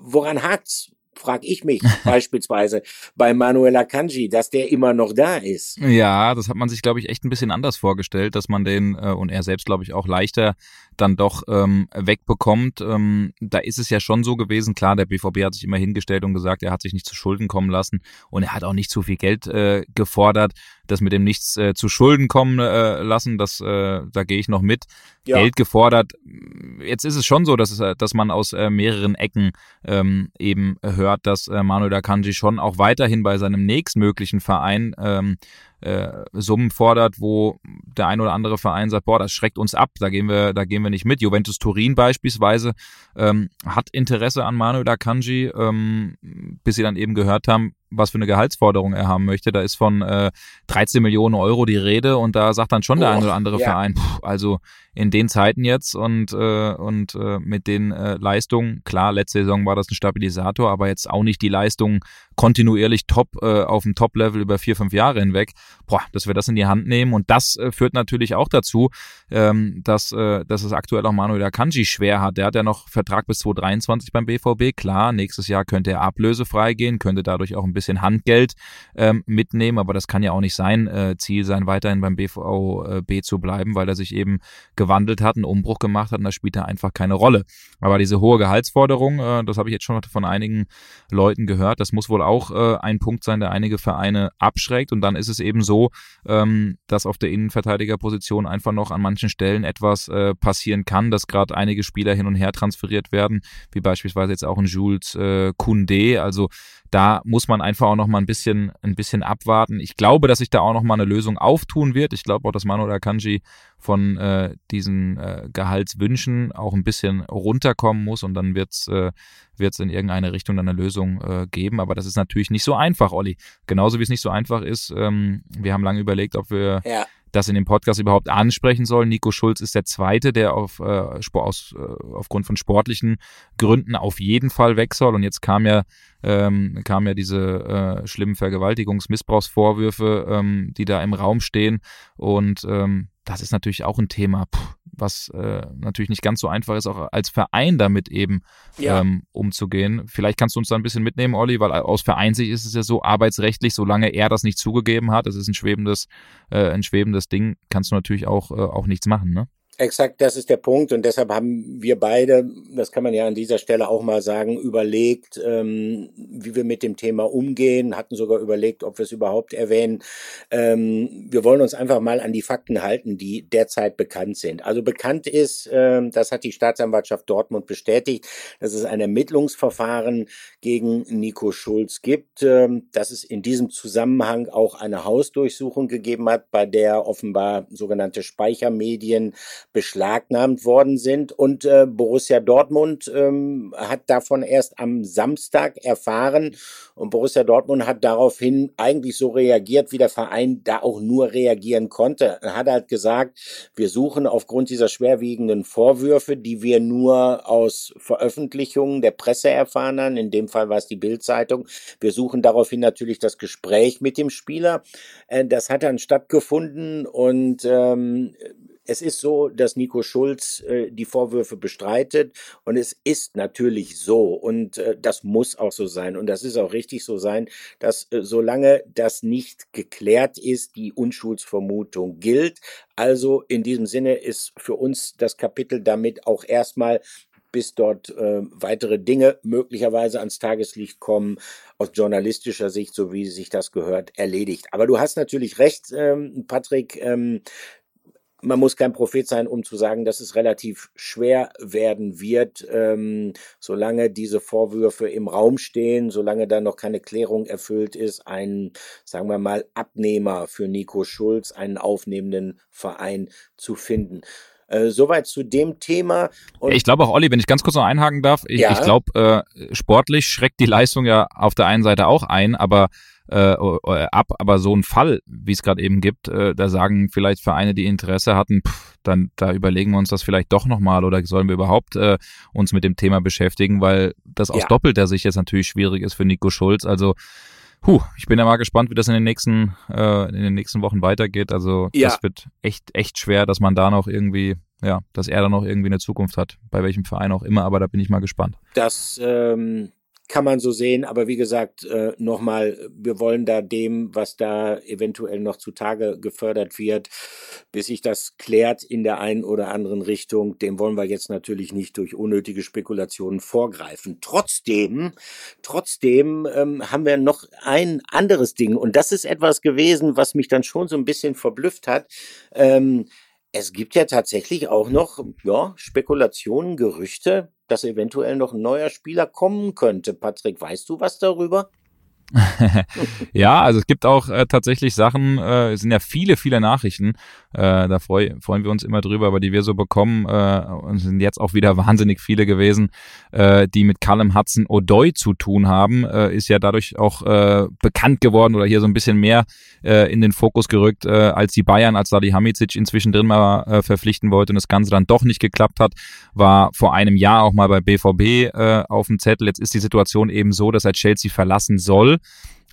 woran hakt's? Frage ich mich beispielsweise bei Manuel Akanji, dass der immer noch da ist. Ja, das hat man sich, glaube ich, echt ein bisschen anders vorgestellt, dass man den äh, und er selbst, glaube ich, auch leichter dann doch ähm, wegbekommt. Ähm, da ist es ja schon so gewesen, klar, der BVB hat sich immer hingestellt und gesagt, er hat sich nicht zu Schulden kommen lassen und er hat auch nicht zu viel Geld äh, gefordert das mit dem nichts äh, zu Schulden kommen äh, lassen, das, äh, da gehe ich noch mit. Ja. Geld gefordert. Jetzt ist es schon so, dass, es, äh, dass man aus äh, mehreren Ecken ähm, eben hört, dass äh, Manuel Akanji schon auch weiterhin bei seinem nächstmöglichen Verein ähm, äh, Summen fordert, wo der ein oder andere Verein sagt, boah, das schreckt uns ab, da gehen wir, da gehen wir nicht mit. Juventus Turin beispielsweise ähm, hat Interesse an Manuel Akanji, ähm, bis sie dann eben gehört haben, was für eine Gehaltsforderung er haben möchte. Da ist von äh, 13 Millionen Euro die Rede und da sagt dann schon oh, der ein oder andere ja. Verein, pff, also in den Zeiten jetzt und, äh, und äh, mit den äh, Leistungen, klar, letzte Saison war das ein Stabilisator, aber jetzt auch nicht die Leistung kontinuierlich top äh, auf dem Top-Level über vier, fünf Jahre hinweg. Boah, dass wir das in die Hand nehmen und das äh, führt natürlich auch dazu, ähm, dass, äh, dass es aktuell auch Manuel Akanji schwer hat. Der hat ja noch Vertrag bis 2023 beim BVB. Klar, nächstes Jahr könnte er ablösefrei gehen, könnte dadurch auch ein bisschen Handgeld ähm, mitnehmen, aber das kann ja auch nicht sein äh, Ziel sein, weiterhin beim BVB zu bleiben, weil er sich eben gewandelt hat, einen Umbruch gemacht hat und da spielt er einfach keine Rolle. Aber diese hohe Gehaltsforderung, äh, das habe ich jetzt schon von einigen Leuten gehört, das muss wohl auch äh, ein Punkt sein, der einige Vereine abschreckt. Und dann ist es eben so, ähm, dass auf der Innenverteidigerposition einfach noch an manchen Stellen etwas äh, passieren kann, dass gerade einige Spieler hin und her transferiert werden, wie beispielsweise jetzt auch ein Jules äh, Koundé. Also da muss man einfach auch noch mal ein bisschen, ein bisschen abwarten. Ich glaube, dass sich da auch noch mal eine Lösung auftun wird. Ich glaube auch, dass Manuel Akanji von äh, diesen äh, Gehaltswünschen auch ein bisschen runterkommen muss und dann wird's äh, wird's in irgendeine Richtung dann eine Lösung äh, geben. Aber das ist natürlich nicht so einfach, Olli. Genauso wie es nicht so einfach ist. Ähm, wir haben lange überlegt, ob wir ja das in dem Podcast überhaupt ansprechen soll. Nico Schulz ist der Zweite, der auf, äh, aus, äh, aufgrund von sportlichen Gründen auf jeden Fall weg soll. Und jetzt kam ja, ähm, kam ja diese äh, schlimmen Vergewaltigungsmissbrauchsvorwürfe, ähm, die da im Raum stehen. Und ähm, das ist natürlich auch ein Thema, was äh, natürlich nicht ganz so einfach ist, auch als Verein damit eben ja. ähm, umzugehen. Vielleicht kannst du uns da ein bisschen mitnehmen, Olli, weil aus Vereinsicht ist es ja so, arbeitsrechtlich, solange er das nicht zugegeben hat, es ist ein schwebendes, äh, ein schwebendes Ding, kannst du natürlich auch, äh, auch nichts machen, ne? Exakt, das ist der Punkt und deshalb haben wir beide, das kann man ja an dieser Stelle auch mal sagen, überlegt, ähm, wie wir mit dem Thema umgehen, hatten sogar überlegt, ob wir es überhaupt erwähnen. Ähm, wir wollen uns einfach mal an die Fakten halten, die derzeit bekannt sind. Also bekannt ist, ähm, das hat die Staatsanwaltschaft Dortmund bestätigt, dass es ein Ermittlungsverfahren gegen Nico Schulz gibt, ähm, dass es in diesem Zusammenhang auch eine Hausdurchsuchung gegeben hat, bei der offenbar sogenannte Speichermedien beschlagnahmt worden sind. Und äh, Borussia Dortmund ähm, hat davon erst am Samstag erfahren. Und Borussia Dortmund hat daraufhin eigentlich so reagiert, wie der Verein da auch nur reagieren konnte. Er hat halt gesagt, wir suchen aufgrund dieser schwerwiegenden Vorwürfe, die wir nur aus Veröffentlichungen der Presse erfahren haben, in dem Fall war es die Bildzeitung, wir suchen daraufhin natürlich das Gespräch mit dem Spieler. Äh, das hat dann stattgefunden und ähm, es ist so, dass Nico Schulz äh, die Vorwürfe bestreitet und es ist natürlich so und äh, das muss auch so sein und das ist auch richtig so sein, dass äh, solange das nicht geklärt ist, die Unschuldsvermutung gilt. Also in diesem Sinne ist für uns das Kapitel damit auch erstmal bis dort äh, weitere Dinge möglicherweise ans Tageslicht kommen, aus journalistischer Sicht, so wie sich das gehört, erledigt. Aber du hast natürlich recht, ähm, Patrick, ähm, man muss kein Prophet sein, um zu sagen, dass es relativ schwer werden wird, ähm, solange diese Vorwürfe im Raum stehen, solange da noch keine Klärung erfüllt ist, einen, sagen wir mal, Abnehmer für Nico Schulz, einen aufnehmenden Verein zu finden. Äh, soweit zu dem Thema. Und ich glaube auch, Olli, wenn ich ganz kurz noch einhaken darf, ich, ja. ich glaube, äh, sportlich schreckt die Leistung ja auf der einen Seite auch ein, aber äh, ab, aber so ein Fall, wie es gerade eben gibt, äh, da sagen vielleicht Vereine, die Interesse hatten, pff, dann da überlegen wir uns das vielleicht doch nochmal oder sollen wir überhaupt äh, uns mit dem Thema beschäftigen, weil das aus ja. doppelter Sicht jetzt natürlich schwierig ist für Nico Schulz. Also Puh, ich bin ja mal gespannt, wie das in den nächsten, äh, in den nächsten Wochen weitergeht. Also ja. das wird echt, echt schwer, dass man da noch irgendwie, ja, dass er da noch irgendwie eine Zukunft hat, bei welchem Verein auch immer, aber da bin ich mal gespannt. Das ähm, kann man so sehen, aber wie gesagt, äh, nochmal, wir wollen da dem, was da eventuell noch zutage gefördert wird, bis sich das klärt in der einen oder anderen Richtung, dem wollen wir jetzt natürlich nicht durch unnötige Spekulationen vorgreifen. Trotzdem, trotzdem ähm, haben wir noch ein anderes Ding und das ist etwas gewesen, was mich dann schon so ein bisschen verblüfft hat. Ähm, es gibt ja tatsächlich auch noch ja, Spekulationen, Gerüchte, dass eventuell noch ein neuer Spieler kommen könnte. Patrick, weißt du was darüber? ja, also es gibt auch äh, tatsächlich Sachen, äh, es sind ja viele, viele Nachrichten, äh, da freu, freuen wir uns immer drüber, aber die wir so bekommen, äh, und sind jetzt auch wieder wahnsinnig viele gewesen, äh, die mit Callum Hudson O'Doy zu tun haben, äh, ist ja dadurch auch äh, bekannt geworden oder hier so ein bisschen mehr äh, in den Fokus gerückt, äh, als die Bayern, als Sadi Hamicic inzwischen drin mal äh, verpflichten wollte und das Ganze dann doch nicht geklappt hat, war vor einem Jahr auch mal bei BVB äh, auf dem Zettel. Jetzt ist die Situation eben so, dass er Chelsea verlassen soll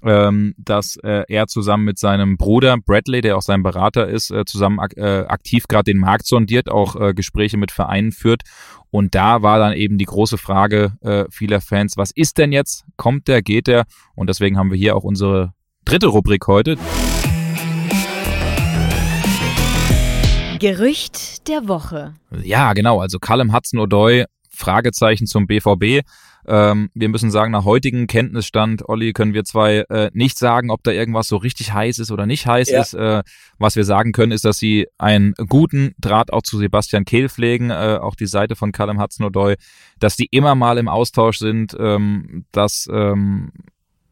ähm, dass äh, er zusammen mit seinem Bruder Bradley, der auch sein Berater ist, äh, zusammen ak äh, aktiv gerade den Markt sondiert, auch äh, Gespräche mit Vereinen führt. Und da war dann eben die große Frage äh, vieler Fans, was ist denn jetzt? Kommt der, geht der? Und deswegen haben wir hier auch unsere dritte Rubrik heute. Gerücht der Woche. Ja, genau. Also Callum Hudson-Odoi, Fragezeichen zum BVB. Ähm, wir müssen sagen, nach heutigem Kenntnisstand, Olli, können wir zwei äh, nicht sagen, ob da irgendwas so richtig heiß ist oder nicht heiß ja. ist. Äh, was wir sagen können, ist, dass sie einen guten Draht auch zu Sebastian Kehl pflegen, äh, auch die Seite von Callum Hudson-Odoi, dass die immer mal im Austausch sind, ähm, dass ähm,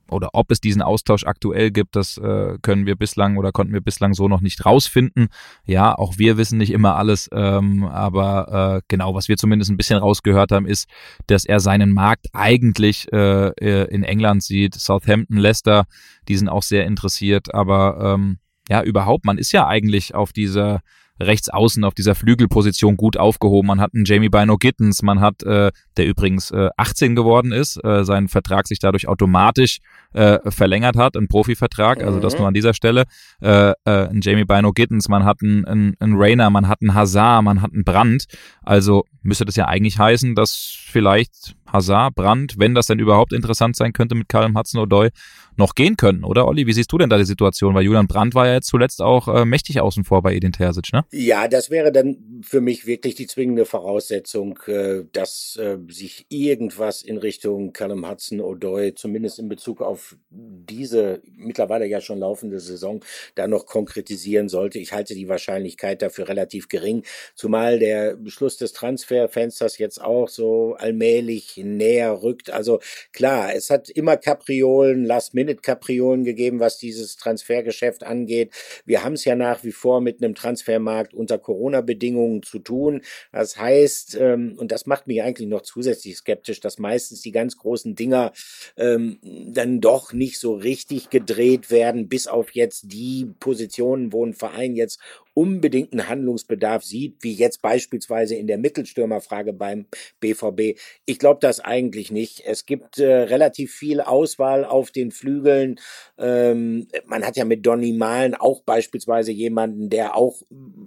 oder ob es diesen Austausch aktuell gibt, das äh, können wir bislang oder konnten wir bislang so noch nicht rausfinden. Ja, auch wir wissen nicht immer alles, ähm, aber äh, genau, was wir zumindest ein bisschen rausgehört haben, ist, dass er seinen Markt eigentlich äh, äh in England sieht. Southampton, Leicester, die sind auch sehr interessiert, aber ähm, ja, überhaupt, man ist ja eigentlich auf dieser rechts außen auf dieser Flügelposition gut aufgehoben. Man hat einen Jamie Bino Gittens, man hat, äh, der übrigens äh, 18 geworden ist, äh, seinen Vertrag sich dadurch automatisch äh, verlängert hat, ein Profivertrag, also das mhm. nur an dieser Stelle. Äh, äh, ein Jamie Bino Gittens, man hat einen, einen, einen Rainer, man hat einen Hazard, man hat einen Brand. Also müsste das ja eigentlich heißen, dass vielleicht Hazard, Brand, wenn das denn überhaupt interessant sein könnte mit Callum Hudson-Odoi, noch gehen können, oder Olli? Wie siehst du denn da die Situation? Weil Julian Brandt war ja jetzt zuletzt auch äh, mächtig außen vor bei Edin Terzic, ne? Ja, das wäre dann für mich wirklich die zwingende Voraussetzung, äh, dass äh, sich irgendwas in Richtung Callum Hudson-Odoi, zumindest in Bezug auf diese mittlerweile ja schon laufende Saison, da noch konkretisieren sollte. Ich halte die Wahrscheinlichkeit dafür relativ gering, zumal der Beschluss des Transferfensters jetzt auch so allmählich näher rückt. Also klar, es hat immer Kapriolen, Last-Minute-Kapriolen gegeben, was dieses Transfergeschäft angeht. Wir haben es ja nach wie vor mit einem Transfermarkt unter Corona-Bedingungen zu tun. Das heißt, ähm, und das macht mich eigentlich noch zusätzlich skeptisch, dass meistens die ganz großen Dinger ähm, dann doch nicht so richtig gedreht werden, bis auf jetzt die Positionen, wo ein Verein jetzt unbedingten Handlungsbedarf sieht, wie jetzt beispielsweise in der Mittelstürmerfrage beim BVB. Ich glaube das eigentlich nicht. Es gibt äh, relativ viel Auswahl auf den Flügeln. Ähm, man hat ja mit Donny Malen auch beispielsweise jemanden, der auch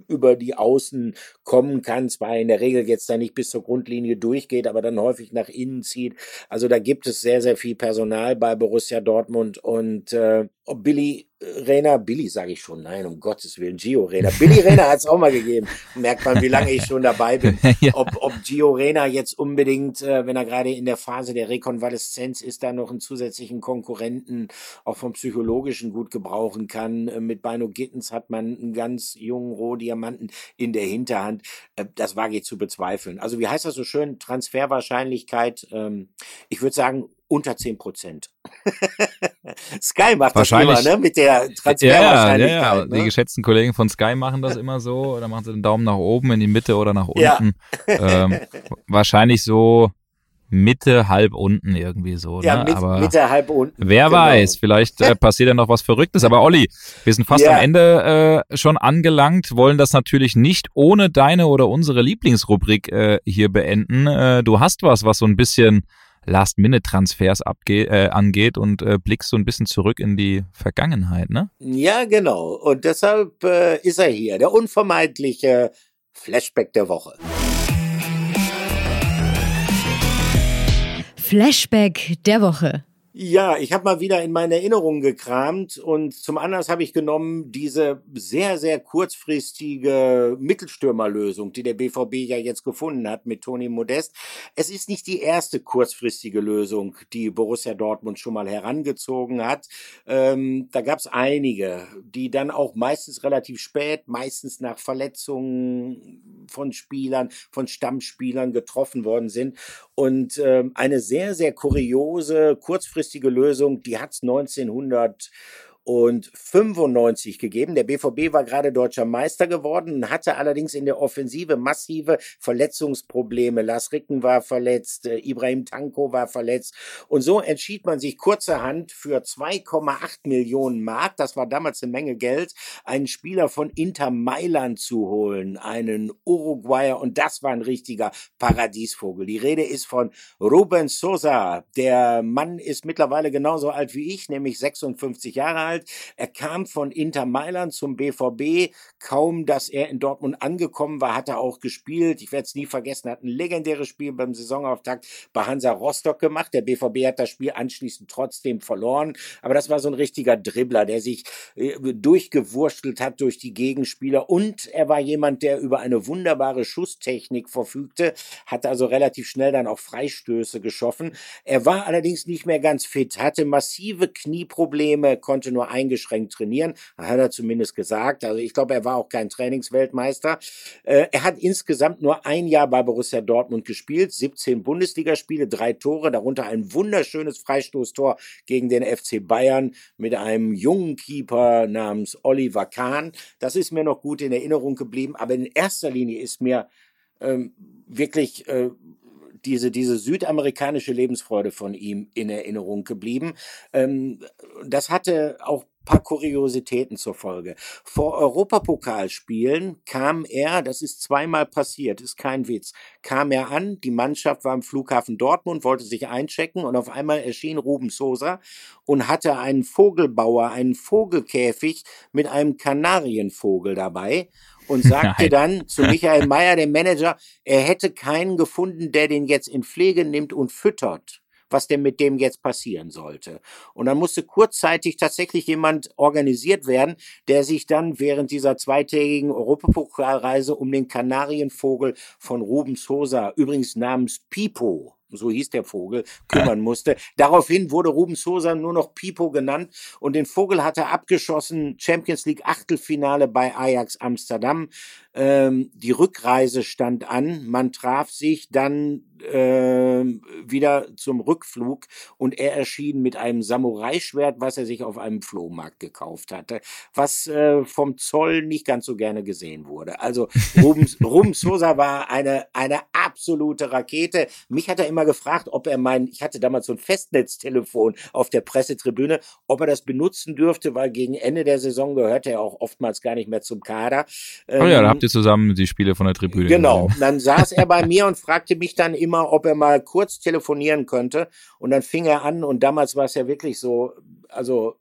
über die Außen kommen kann, zwar in der Regel jetzt da nicht bis zur Grundlinie durchgeht, aber dann häufig nach innen zieht. Also da gibt es sehr, sehr viel Personal bei Borussia Dortmund und äh, Billy Rena, Billy sage ich schon, nein, um Gottes Willen, Gio Rena. Billy Rena hat es auch mal gegeben. Merkt man, wie lange ich schon dabei bin. ja. Ob, ob Gio Rena jetzt unbedingt, äh, wenn er gerade in der Phase der Rekonvaleszenz ist, da noch einen zusätzlichen Konkurrenten auch vom Psychologischen gut gebrauchen kann. Äh, mit Bino Gittens hat man einen ganz jungen Rohdiamanten in der Hinterhand. Äh, das wage ich zu bezweifeln. Also wie heißt das so schön? Transferwahrscheinlichkeit. Ähm, ich würde sagen, unter 10 Prozent. Sky macht das immer, ne? Mit der Transferwahrscheinlichkeit. Ja, ja, ja. Ne? Die geschätzten Kollegen von Sky machen das immer so. Oder machen sie den Daumen nach oben, in die Mitte oder nach unten. Ja. Ähm, wahrscheinlich so Mitte, halb unten irgendwie so. Ja, ne? mit, Aber Mitte, halb unten. Wer genau. weiß, vielleicht äh, passiert ja noch was Verrücktes. Aber Olli, wir sind fast ja. am Ende äh, schon angelangt, wollen das natürlich nicht ohne deine oder unsere Lieblingsrubrik äh, hier beenden. Äh, du hast was, was so ein bisschen Last-Minute-Transfers äh, angeht und äh, blickst so ein bisschen zurück in die Vergangenheit, ne? Ja, genau. Und deshalb äh, ist er hier, der unvermeidliche Flashback der Woche. Flashback der Woche. Ja, ich habe mal wieder in meine Erinnerungen gekramt und zum Anlass habe ich genommen diese sehr, sehr kurzfristige Mittelstürmerlösung, die der BVB ja jetzt gefunden hat mit Toni Modest. Es ist nicht die erste kurzfristige Lösung, die Borussia Dortmund schon mal herangezogen hat. Ähm, da gab es einige, die dann auch meistens relativ spät, meistens nach Verletzungen von Spielern, von Stammspielern getroffen worden sind. Und ähm, eine sehr, sehr kuriose, kurzfristige kurzfristige Lösung, die hat es 1900 und 95 gegeben. Der BVB war gerade deutscher Meister geworden, hatte allerdings in der Offensive massive Verletzungsprobleme. Lars Ricken war verletzt, äh, Ibrahim Tanko war verletzt. Und so entschied man sich kurzerhand für 2,8 Millionen Mark, das war damals eine Menge Geld, einen Spieler von Inter Mailand zu holen, einen Uruguayer. Und das war ein richtiger Paradiesvogel. Die Rede ist von Ruben Sosa. Der Mann ist mittlerweile genauso alt wie ich, nämlich 56 Jahre alt. Anstalt. Er kam von Inter Mailand zum BVB. Kaum, dass er in Dortmund angekommen war, hat er auch gespielt. Ich werde es nie vergessen, er hat ein legendäres Spiel beim Saisonauftakt bei Hansa Rostock gemacht. Der BVB hat das Spiel anschließend trotzdem verloren. Aber das war so ein richtiger Dribbler, der sich äh, durchgewurstelt hat durch die Gegenspieler. Und er war jemand, der über eine wunderbare Schusstechnik verfügte, hat also relativ schnell dann auch Freistöße geschossen. Er war allerdings nicht mehr ganz fit, hatte massive Knieprobleme, konnte nur eingeschränkt trainieren, hat er zumindest gesagt. Also ich glaube, er war auch kein Trainingsweltmeister. Äh, er hat insgesamt nur ein Jahr bei Borussia Dortmund gespielt, 17 Bundesligaspiele, drei Tore, darunter ein wunderschönes Freistoßtor gegen den FC Bayern mit einem jungen Keeper namens Oliver Kahn. Das ist mir noch gut in Erinnerung geblieben, aber in erster Linie ist mir ähm, wirklich äh, diese, diese südamerikanische Lebensfreude von ihm in Erinnerung geblieben. Ähm, das hatte auch paar Kuriositäten zur Folge. Vor Europapokalspielen kam er, das ist zweimal passiert, ist kein Witz, kam er an, die Mannschaft war am Flughafen Dortmund, wollte sich einchecken und auf einmal erschien Ruben Sosa und hatte einen Vogelbauer, einen Vogelkäfig mit einem Kanarienvogel dabei und sagte Nein. dann zu Michael Mayer, dem Manager, er hätte keinen gefunden, der den jetzt in Pflege nimmt und füttert was denn mit dem jetzt passieren sollte. Und dann musste kurzzeitig tatsächlich jemand organisiert werden, der sich dann während dieser zweitägigen Europapokalreise um den Kanarienvogel von Ruben Sosa, übrigens namens Pipo, so hieß der Vogel, kümmern musste. Daraufhin wurde Ruben Sosa nur noch Pipo genannt und den Vogel hat er abgeschossen, Champions League Achtelfinale bei Ajax Amsterdam. Ähm, die Rückreise stand an, man traf sich dann äh, wieder zum Rückflug und er erschien mit einem Samurai-Schwert, was er sich auf einem Flohmarkt gekauft hatte, was äh, vom Zoll nicht ganz so gerne gesehen wurde. Also Ruben, Ruben Sosa war eine, eine absolute Rakete. Mich hat er immer gefragt, ob er mein, ich hatte damals so ein Festnetztelefon auf der Pressetribüne, ob er das benutzen dürfte, weil gegen Ende der Saison gehörte er auch oftmals gar nicht mehr zum Kader. Ähm, oh ja, da ähm, habt ihr zusammen die Spiele von der Tribüne. Genau. Gesehen. Dann saß er bei mir und fragte mich dann immer, ob er mal kurz telefonieren könnte. Und dann fing er an und damals war es ja wirklich so, also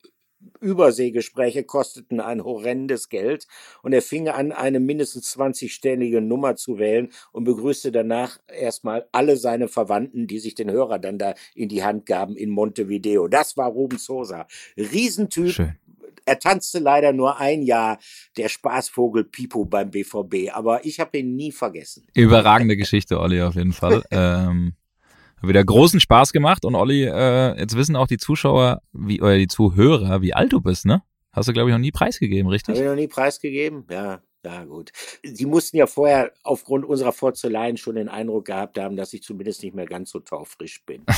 Überseegespräche kosteten ein horrendes Geld und er fing an, eine mindestens 20-stellige Nummer zu wählen und begrüßte danach erstmal alle seine Verwandten, die sich den Hörer dann da in die Hand gaben in Montevideo. Das war Ruben Sosa. Riesentyp. Schön. Er tanzte leider nur ein Jahr, der Spaßvogel Pipo beim BVB, aber ich habe ihn nie vergessen. Überragende Geschichte, Olli, auf jeden Fall. ähm, wieder großen Spaß gemacht und Olli, äh, jetzt wissen auch die Zuschauer, wie, oder die Zuhörer, wie alt du bist, ne? Hast du, glaube ich, noch nie preisgegeben, richtig? Habe ich noch nie preisgegeben, ja. Ja, gut. Sie mussten ja vorher aufgrund unserer Vorzeleien schon den Eindruck gehabt haben, dass ich zumindest nicht mehr ganz so taufrisch bin.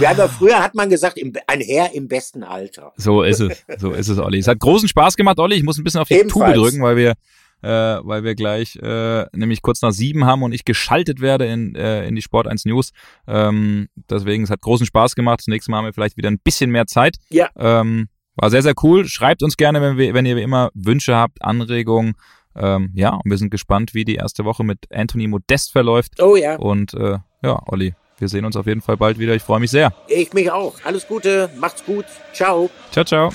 Ja früher, hat man gesagt, ein Herr im besten Alter. So ist es. So ist es, Olli. Es hat großen Spaß gemacht, Olli. Ich muss ein bisschen auf die Ebenfalls. Tube drücken, weil wir äh, weil wir gleich äh, nämlich kurz nach sieben haben und ich geschaltet werde in, äh, in die Sport 1 News. Ähm, deswegen, es hat großen Spaß gemacht. Das nächste Mal haben wir vielleicht wieder ein bisschen mehr Zeit. Ja. Ähm, war sehr, sehr cool. Schreibt uns gerne, wenn, wir, wenn ihr wie immer Wünsche habt, Anregungen. Ähm, ja, und wir sind gespannt, wie die erste Woche mit Anthony Modest verläuft. Oh ja. Und äh, ja, Olli, wir sehen uns auf jeden Fall bald wieder. Ich freue mich sehr. Ich mich auch. Alles Gute, macht's gut. Ciao. Ciao, ciao.